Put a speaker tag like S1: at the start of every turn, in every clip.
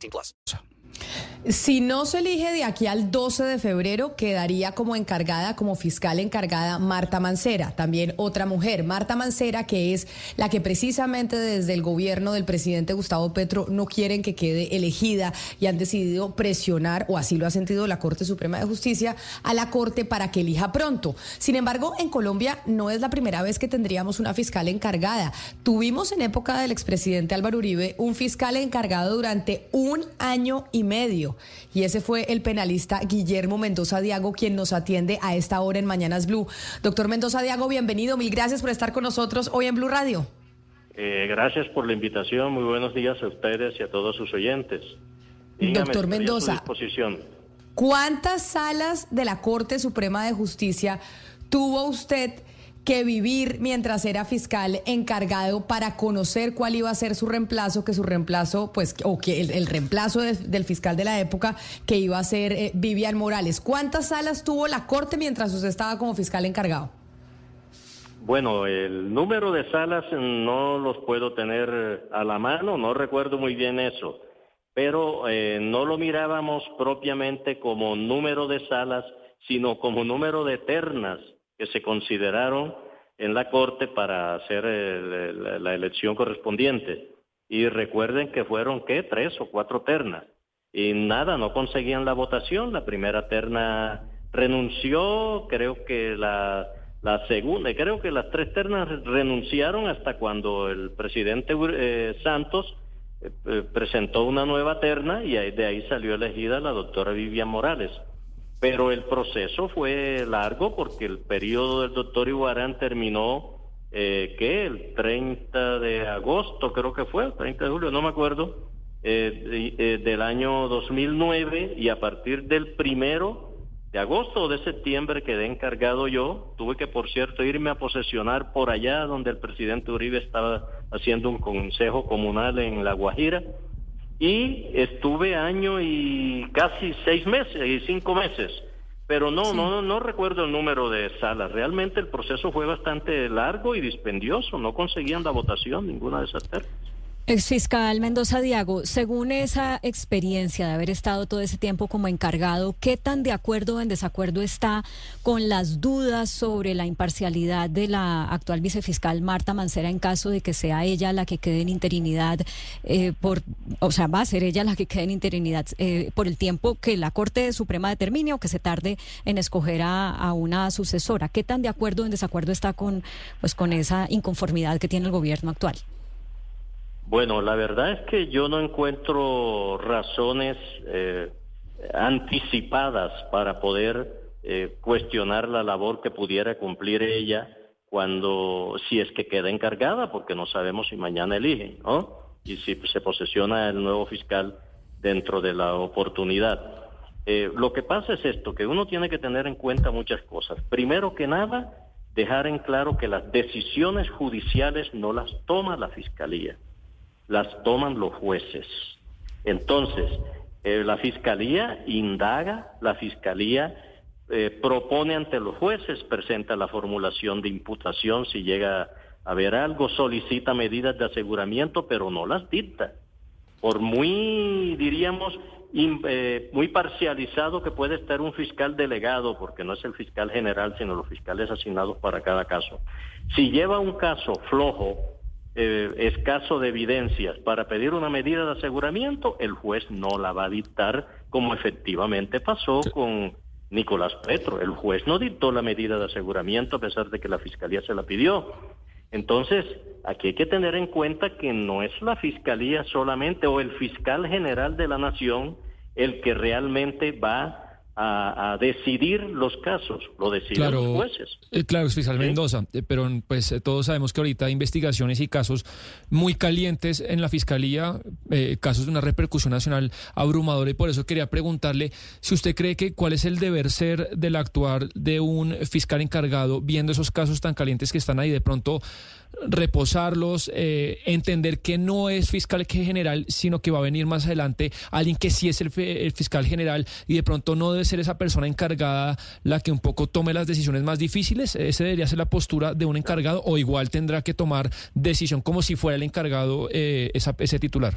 S1: 18 plus.
S2: Si no se elige de aquí al 12 de febrero, quedaría como encargada, como fiscal encargada, Marta Mancera, también otra mujer, Marta Mancera, que es la que precisamente desde el gobierno del presidente Gustavo Petro no quieren que quede elegida y han decidido presionar, o así lo ha sentido la Corte Suprema de Justicia, a la Corte para que elija pronto. Sin embargo, en Colombia no es la primera vez que tendríamos una fiscal encargada. Tuvimos en época del expresidente Álvaro Uribe un fiscal encargado durante un año y medio. Y ese fue el penalista Guillermo Mendoza Diago, quien nos atiende a esta hora en Mañanas Blue. Doctor Mendoza Diago, bienvenido. Mil gracias por estar con nosotros hoy en Blue Radio.
S3: Eh, gracias por la invitación. Muy buenos días a ustedes y a todos sus oyentes. Dígame,
S2: Doctor
S3: estoy a su
S2: Mendoza.
S3: disposición.
S2: ¿Cuántas salas de la Corte Suprema de Justicia tuvo usted que vivir mientras era fiscal encargado para conocer cuál iba a ser su reemplazo, que su reemplazo, pues, o que el, reemplazo de- del fiscal de la época, que iba a ser eh, Vivian Morales? ¿Cuántas salas tuvo la Corte mientras usted estaba como fiscal encargado?
S3: Bueno, el número de salas no los puedo tener a la mano, no recuerdo muy bien eso, pero eh, no lo mirábamos propiamente como número de salas, sino como número de ternas que se consideraron en la Corte para hacer eh, la, elección correspondiente. Y recuerden que fueron, ¿qué? Tres o cuatro ternas. Y nada, no conseguían la votación. La primera terna renunció, creo que la, la segunda, creo que las tres ternas renunciaron hasta cuando el presidente eh, Santos eh, eh, presentó una nueva terna y de ahí salió elegida la doctora Vivian Morales. Pero el proceso fue largo porque el periodo del doctor Iguarán terminó, eh, ¿qué? El 30 de agosto creo que fue, el 30 de julio, no me acuerdo, eh, eh, del año 2009 y a partir del primero de agosto o de septiembre quedé encargado yo. Tuve que, por cierto, irme a posesionar por allá donde el presidente Uribe estaba haciendo un consejo comunal en La Guajira. Y estuve año y casi seis meses y cinco meses. Pero no, no, no recuerdo el número de salas. Realmente el proceso fue bastante largo y dispendioso. No conseguían la votación ninguna de esas ternas.
S4: Exfiscal Mendoza Diago, según esa experiencia de haber estado todo ese tiempo como encargado, ¿qué tan de acuerdo o en desacuerdo está con las dudas sobre la imparcialidad de la actual vicefiscal Marta Mancera en caso de que sea ella la que quede en interinidad eh, por, o sea, va a ser ella la que quede en interinidad eh, por el tiempo que la Corte Suprema determine o que se tarde en escoger a, una sucesora? ¿Qué tan de acuerdo o en desacuerdo está con, pues, con esa inconformidad que tiene el gobierno actual?
S3: Bueno, la verdad es que yo no encuentro razones eh, anticipadas para poder eh, cuestionar la labor que pudiera cumplir ella cuando, si es que queda encargada, porque no sabemos si mañana elige, ¿no? Y si se posesiona el nuevo fiscal dentro de la oportunidad. Eh, lo que pasa es esto, que uno tiene que tener en cuenta muchas cosas. Primero que nada, dejar en claro que las decisiones judiciales no las toma la fiscalía las toman los jueces. Entonces, eh, la fiscalía indaga, la fiscalía eh, propone ante los jueces, presenta la formulación de imputación si llega a haber algo, solicita medidas de aseguramiento, pero no las dicta. Por muy, diríamos, eh, muy parcializado que puede estar un fiscal delegado, porque no es el fiscal general, sino los fiscales asignados para cada caso. Si lleva un caso flojo, eh, escaso de evidencias para pedir una medida de aseguramiento, el juez no la va a dictar como efectivamente pasó con Nicolás Petro. El juez no dictó la medida de aseguramiento a pesar de que la fiscalía se la pidió. Entonces, aquí hay que tener en cuenta que no es la fiscalía solamente o el fiscal general de la nación el que realmente va a, decidir los casos, lo deciden los jueces.
S5: Eh, claro, fiscal Mendoza, eh, pero pues eh, todos sabemos que ahorita hay investigaciones y casos muy calientes en la fiscalía, casos de una repercusión nacional abrumadora y por eso quería preguntarle si usted cree que cuál es el deber ser del actuar de un fiscal encargado viendo esos casos tan calientes que están ahí. De pronto reposarlos, eh, entender que no es fiscal general, sino que va a venir más adelante alguien que sí es el, fiscal general y de pronto no debe ser esa persona encargada la que un poco tome las decisiones más difíciles. Ese debería ser la postura de un encargado o igual tendrá que tomar decisión como si fuera el encargado eh, ese titular.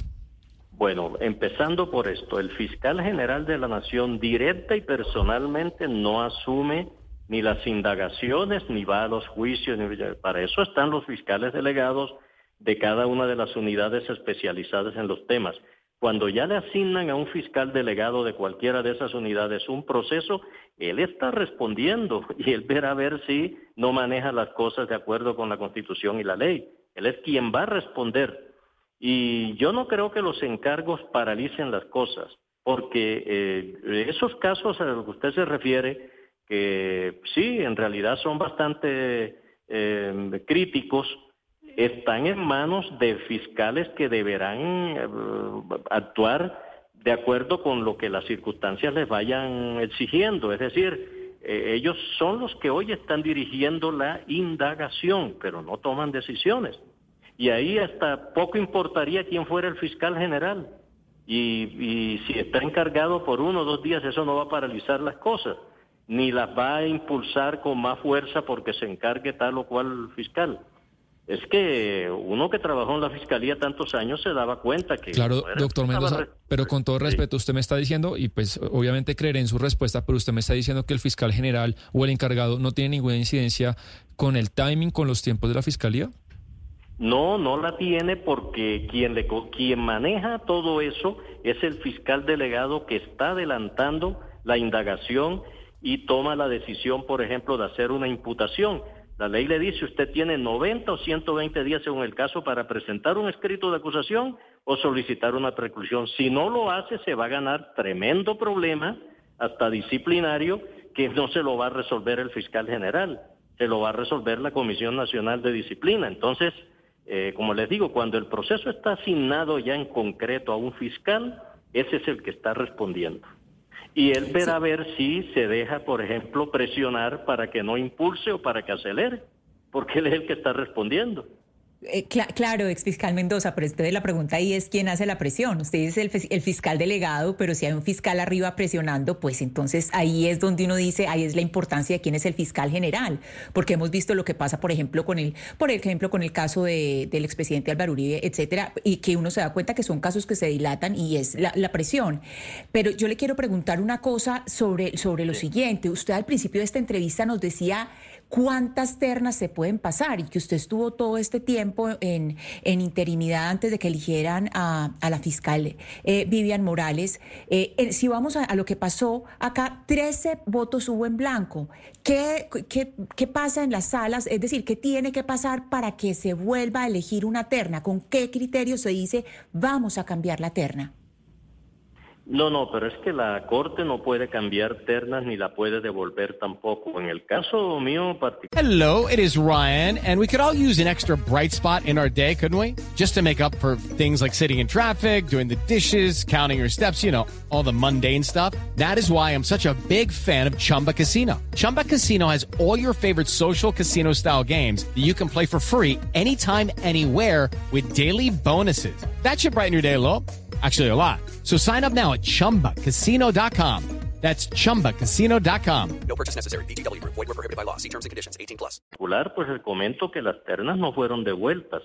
S3: Bueno, empezando por esto, el fiscal general de la Nación directa y personalmente no asume ni las indagaciones, ni va a los juicios. para eso están los fiscales delegados de cada una de las unidades especializadas en los temas. Cuando ya le asignan a un fiscal delegado de cualquiera de esas unidades un proceso, él está respondiendo y él verá a ver si no maneja las cosas de acuerdo con la Constitución y la ley. Él es quien va a responder. Y yo no creo que los encargos paralicen las cosas, porque eh, esos casos a los que usted se refiere, que sí, en realidad son bastante eh, críticos, están en manos de fiscales que deberán eh, actuar de acuerdo con lo que las circunstancias les vayan exigiendo. Es decir, eh, ellos son los que hoy están dirigiendo la indagación, pero no toman decisiones. Y ahí hasta poco importaría quién fuera el fiscal general. Y, y si está encargado por uno o dos días, eso no va a paralizar las cosas ni las va a impulsar con más fuerza porque se encargue tal o cual fiscal. Es que uno que trabajó en la fiscalía tantos años se daba cuenta que...
S5: Claro, doctor Mendoza, pero con todo respeto, usted me está diciendo, y pues obviamente creeré en su respuesta, pero usted me está diciendo que el fiscal general o el encargado no tiene ninguna incidencia con el timing, con los tiempos de la fiscalía.
S3: No, no la tiene porque quien, le, quien maneja todo eso es el fiscal delegado que está adelantando la indagación y toma la decisión, por ejemplo, de hacer una imputación. La ley le dice, usted tiene 90 o 120 días según el caso para presentar un escrito de acusación o solicitar una preclusión. Si no lo hace, se va a ganar tremendo problema, hasta disciplinario, que no se lo va a resolver el fiscal general, se lo va a resolver la Comisión Nacional de Disciplina. Entonces, eh, como les digo, cuando el proceso está asignado ya en concreto a un fiscal, ese es el que está respondiendo y él verá a ver si se deja, por ejemplo, presionar para que no impulse o para que acelere, porque él es el que está respondiendo.
S6: Eh, claro, ex fiscal Mendoza, pero de la pregunta ahí es quién hace la presión. Usted es el, el, fiscal delegado, pero si hay un fiscal arriba presionando, pues entonces ahí es donde uno dice, ahí es la importancia de quién es el fiscal general, porque hemos visto lo que pasa, por ejemplo, con el, por ejemplo, con el caso de, del expresidente Álvaro Uribe, etcétera, y que uno se da cuenta que son casos que se dilatan y es la, la presión. Pero yo le quiero preguntar una cosa sobre, sobre lo siguiente. Usted al principio de esta entrevista nos decía cuántas ternas se pueden pasar y que usted estuvo todo este tiempo en, en interinidad antes de que eligieran a, la fiscal eh, Vivian Morales. Eh, si vamos a, lo que pasó acá, 13 votos hubo en blanco. ¿Qué, ¿Qué, qué, pasa en las salas? Es decir, ¿qué tiene que pasar para que se vuelva a elegir una terna? ¿Con qué criterio se dice vamos a cambiar la terna?
S3: No, no, pero es que la Corte no puede cambiar ternas ni la puede devolver tampoco. En el caso mío particular.
S7: Hello, it is Ryan, and we could all use an extra bright spot in our day, couldn't we? Just to make up for things like sitting in traffic, doing the dishes, counting your steps, you know, all the mundane stuff. That is why I'm such a big fan of Chumba Casino. Chumba Casino has all your favorite social casino style games that you can play for free anytime, anywhere with daily bonuses. That should brighten your day a little. Actually, a lot. So sign up now at chumbacasino.com. That's chumbacasino.com.
S1: No purchase necessary. BGW. Void were prohibited by law. See terms and conditions 18 plus.
S3: Pues comento que las ternas no fueron devueltas.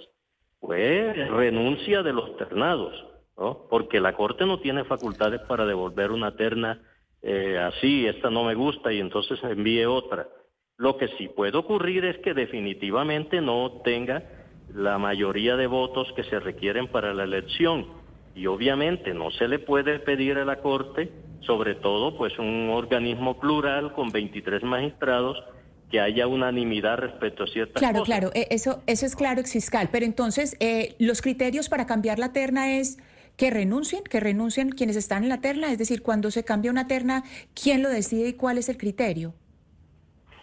S3: Fue renuncia de los ternados, ¿no? Porque la Corte no tiene facultades para devolver una terna eh, así, esta no me gusta y entonces envíe otra. Lo que sí puede ocurrir es que definitivamente no tenga la mayoría de votos que se requieren para la elección y obviamente no se le puede pedir a la Corte, sobre todo pues un organismo plural con 23 magistrados, que haya unanimidad respecto a ciertas
S6: claro,
S3: cosas.
S6: Claro, claro, eso, eso es claro, ex fiscal, pero entonces eh, los criterios para cambiar la terna es que renuncien, que renuncien quienes están en la terna, es decir, cuando se cambia una terna, ¿quién lo decide y cuál es el criterio?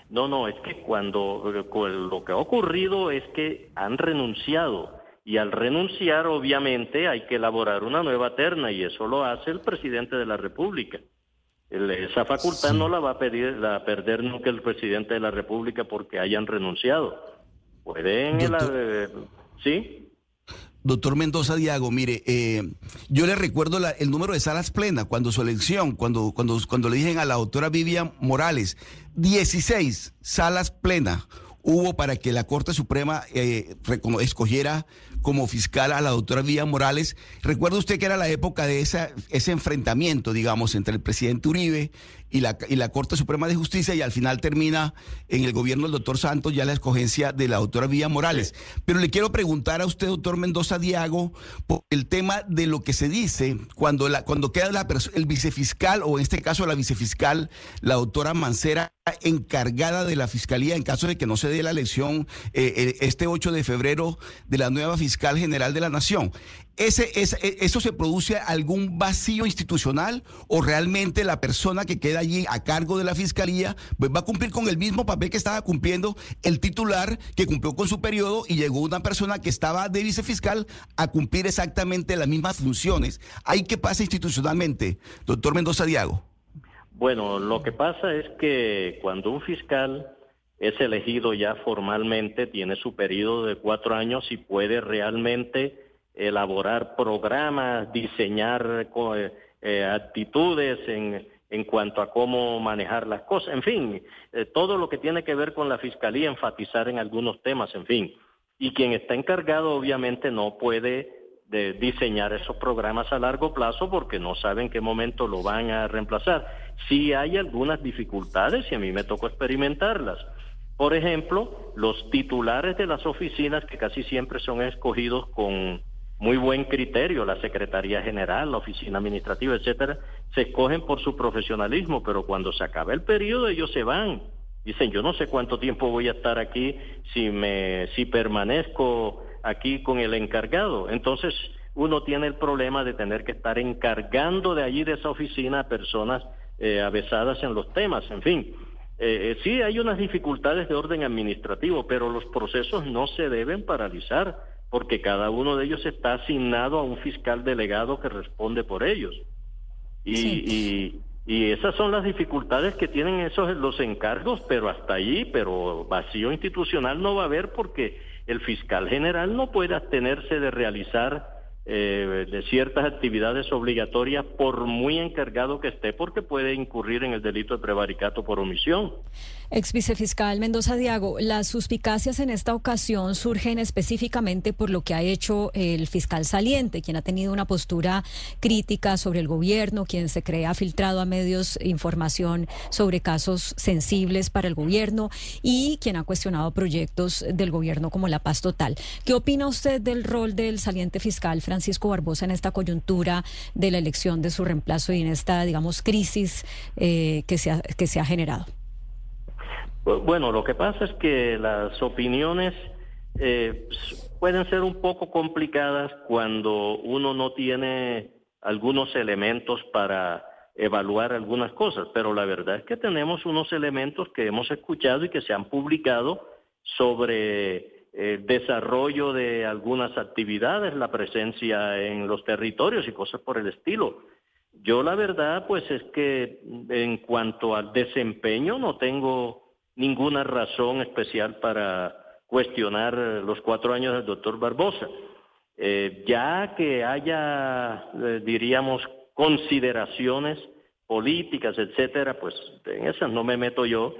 S3: No, no, es que cuando lo que ha ocurrido es que han renunciado y al renunciar obviamente hay que elaborar una nueva terna y eso lo hace el presidente de la República. esa facultad no la va a, pedir, a perder nunca el presidente de la República porque hayan renunciado. Pueden, eh, ¿sí?
S8: Doctor Mendoza Diago, mire, eh, yo le recuerdo el número de salas plenas cuando su elección, cuando, cuando, cuando le dijeron a la doctora Vivian Morales, 16 salas plenas hubo para que la Corte Suprema eh, escogiera como fiscal a la doctora Villa Morales. Recuerda usted que era la época de esa, ese enfrentamiento, digamos, entre el presidente Uribe y la, y la Corte Suprema de Justicia y al final termina en el gobierno del doctor Santos ya la escogencia de la doctora Villa Morales. Pero le quiero preguntar a usted, doctor Mendoza Diago, por el tema de lo que se dice cuando, la, cuando queda la, el vicefiscal, o en este caso la vicefiscal, la doctora Mancera, encargada de la fiscalía en caso de que no se dé la elección eh, eh, este 8 de febrero de la nueva fiscal general de la nación. Ese, e, ¿Eso se produce algún vacío institucional o realmente la persona que queda allí a cargo de la fiscalía pues va a cumplir con el mismo papel que estaba cumpliendo el titular que cumplió con su periodo y llegó una persona que estaba de vicefiscal a cumplir exactamente las mismas funciones? ¿Hay qué pasa institucionalmente, doctor Mendoza Diago?
S3: Bueno, lo que pasa es que cuando un fiscal es elegido ya formalmente, tiene su periodo de cuatro años y puede realmente elaborar programas, diseñar eh, eh, actitudes en, en cuanto a cómo manejar las cosas, en fin, eh, todo lo que tiene que ver con la fiscalía, enfatizar en algunos temas, en fin. Y quien está encargado obviamente no puede de diseñar esos programas a largo plazo porque no saben en qué momento lo van a reemplazar. Sí hay algunas dificultades y a mí me tocó experimentarlas. Por ejemplo, los titulares de las oficinas que casi siempre son escogidos con muy buen criterio, la Secretaría General, la Oficina Administrativa, etcétera, se escogen por su profesionalismo, pero cuando se acaba el periodo ellos se van. Dicen, yo no sé cuánto tiempo voy a estar aquí si me si permanezco aquí con el encargado. Entonces, uno tiene el problema de tener que estar encargando de allí, de esa oficina, a personas eh, avesadas en los temas, en fin. Eh, eh, sí, hay unas dificultades de orden administrativo, pero los procesos no se deben paralizar, porque cada uno de ellos está asignado a un fiscal delegado que responde por ellos. Y, y, y esas son las dificultades que tienen esos los encargos, pero hasta allí, pero vacío institucional no va a haber porque el fiscal general no puede abstenerse de realizar eh, de ciertas actividades obligatorias por muy encargado que esté, porque puede incurrir en el delito de prevaricato por omisión.
S4: Ex vicefiscal Mendoza Diago, las suspicacias en esta ocasión surgen específicamente por lo que ha hecho el fiscal saliente, quien ha tenido una postura crítica sobre el gobierno, quien se cree ha filtrado a medios información sobre casos sensibles para el gobierno y quien ha cuestionado proyectos del gobierno como la paz total. ¿Qué opina usted del rol del saliente fiscal Francisco Barbosa en esta coyuntura de la elección de su reemplazo y en esta, digamos, crisis eh, que, se que se ha generado?
S3: Bueno, lo que pasa es que las opiniones eh, pueden ser un poco complicadas cuando uno no tiene algunos elementos para evaluar algunas cosas, pero la verdad es que tenemos unos elementos que hemos escuchado y que se han publicado sobre el desarrollo de algunas actividades, la presencia en los territorios y cosas por el estilo. Yo la verdad pues es que en cuanto al desempeño no tengo ninguna razón especial para cuestionar los cuatro años del doctor Barbosa. Eh, ya que haya, eh, diríamos, consideraciones políticas, etcétera, pues en esas no me meto yo,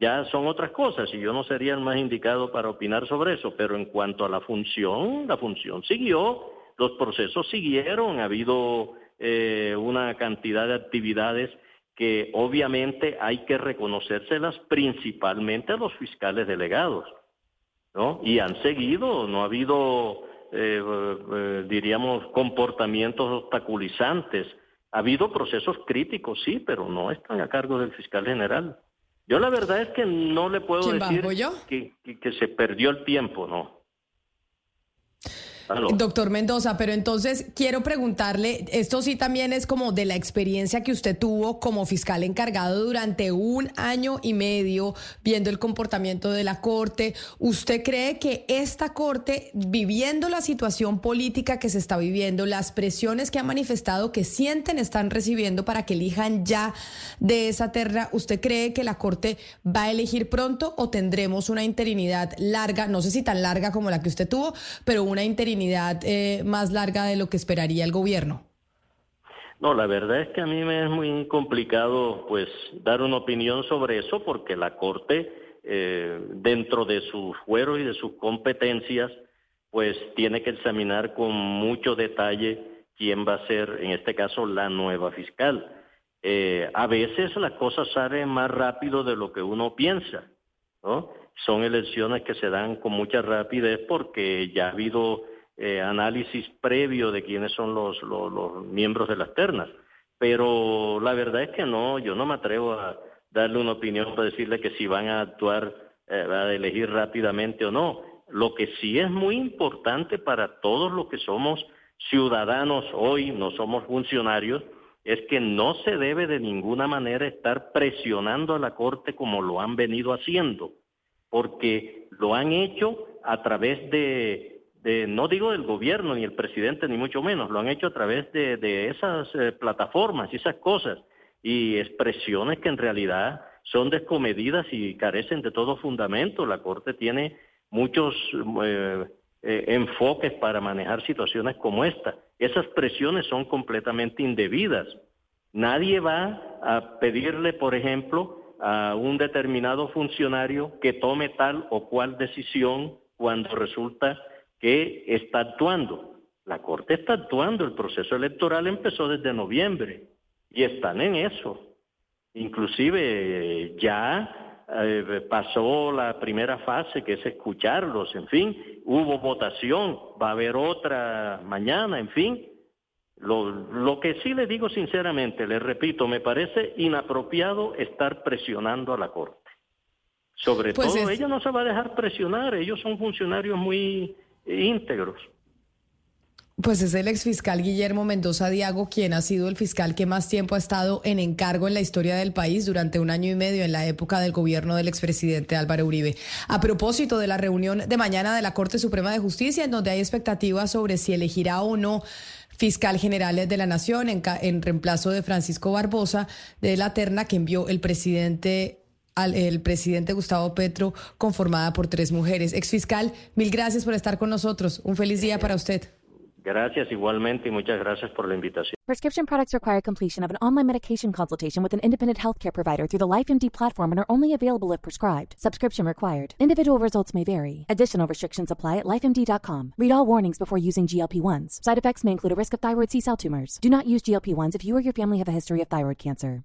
S3: ya son otras cosas y yo no sería el más indicado para opinar sobre eso, pero en cuanto a la función, la función siguió, los procesos siguieron, ha habido eh, una cantidad de actividades que obviamente hay que reconocérselas principalmente a los fiscales delegados, ¿no? Y han seguido, no ha habido, eh, eh, diríamos, comportamientos obstaculizantes. Ha habido procesos críticos, sí, pero no están a cargo del fiscal general. Yo la verdad es que no le puedo decir que, que se perdió el tiempo, ¿no?
S2: Doctor Mendoza, pero entonces quiero preguntarle, esto sí también es como de la experiencia que usted tuvo como fiscal encargado durante un año y medio viendo el comportamiento de la Corte. ¿Usted cree que esta Corte, viviendo la situación política que se está viviendo, las presiones que ha manifestado que sienten están recibiendo para que elijan ya de esa terra, ¿usted cree que la Corte va a elegir pronto o tendremos una interinidad larga, no sé si tan larga como la que usted tuvo, pero una interinidad eh, más larga de lo que esperaría el gobierno?
S3: No, la verdad es que a mí me es muy complicado pues dar una opinión sobre eso porque la Corte eh, dentro de sus fueros y de sus competencias pues tiene que examinar con mucho detalle quién va a ser en este caso la nueva fiscal. Eh, a veces las cosas salen más rápido de lo que uno piensa, ¿no? Son elecciones que se dan con mucha rapidez porque ya ha habido eh, análisis previo de quiénes son los, los, miembros de las ternas. Pero la verdad es que no, yo no me atrevo a darle una opinión para decirle que si van a actuar, eh, a elegir rápidamente o no. Lo que sí es muy importante para todos los que somos ciudadanos hoy, no somos funcionarios, es que no se debe de ninguna manera estar presionando a la Corte como lo han venido haciendo, porque lo han hecho a través de no digo del gobierno ni el presidente ni mucho menos, lo han hecho a través de, esas eh, plataformas y esas cosas y expresiones que en realidad son descomedidas y carecen de todo fundamento. La Corte tiene muchos eh, eh, enfoques para manejar situaciones como esta. Esas presiones son completamente indebidas. Nadie va a pedirle, por ejemplo, a un determinado funcionario que tome tal o cual decisión cuando resulta que está actuando. La Corte está actuando, el proceso electoral empezó desde noviembre y están en eso. Inclusive ya eh, pasó la primera fase que es escucharlos, en fin, hubo votación, va a haber otra mañana, en fin. Lo, lo que sí le digo sinceramente, le repito, me parece inapropiado estar presionando a la Corte. Sobre pues todo, ella no se va a dejar presionar, ellos son funcionarios muy íntegros.
S2: Pues es el exfiscal Guillermo Mendoza Diago quien ha sido el fiscal que más tiempo ha estado en encargo en la historia del país durante un año y medio en la época del gobierno del expresidente Álvaro Uribe. A propósito de la reunión de mañana de la Corte Suprema de Justicia, en donde hay expectativas sobre si elegirá o no fiscal general de la Nación en, en reemplazo de Francisco Barbosa de la terna que envió el presidente al el presidente Gustavo Petro, conformada por tres mujeres. Exfiscal, mil gracias por estar con nosotros. Un feliz día para usted.
S3: Gracias igualmente y muchas gracias por la invitación.
S9: Prescription products require completion of an online medication consultation with an independent healthcare provider through the LifeMD platform and are only available if prescribed. Subscription required. Individual results may vary. Additional restrictions apply at lifemd.com. Read all warnings before using GLP-1s. Side effects may include a risk of thyroid C-cell tumors. Do not use GLP-1s if you or your family have a history of thyroid cancer.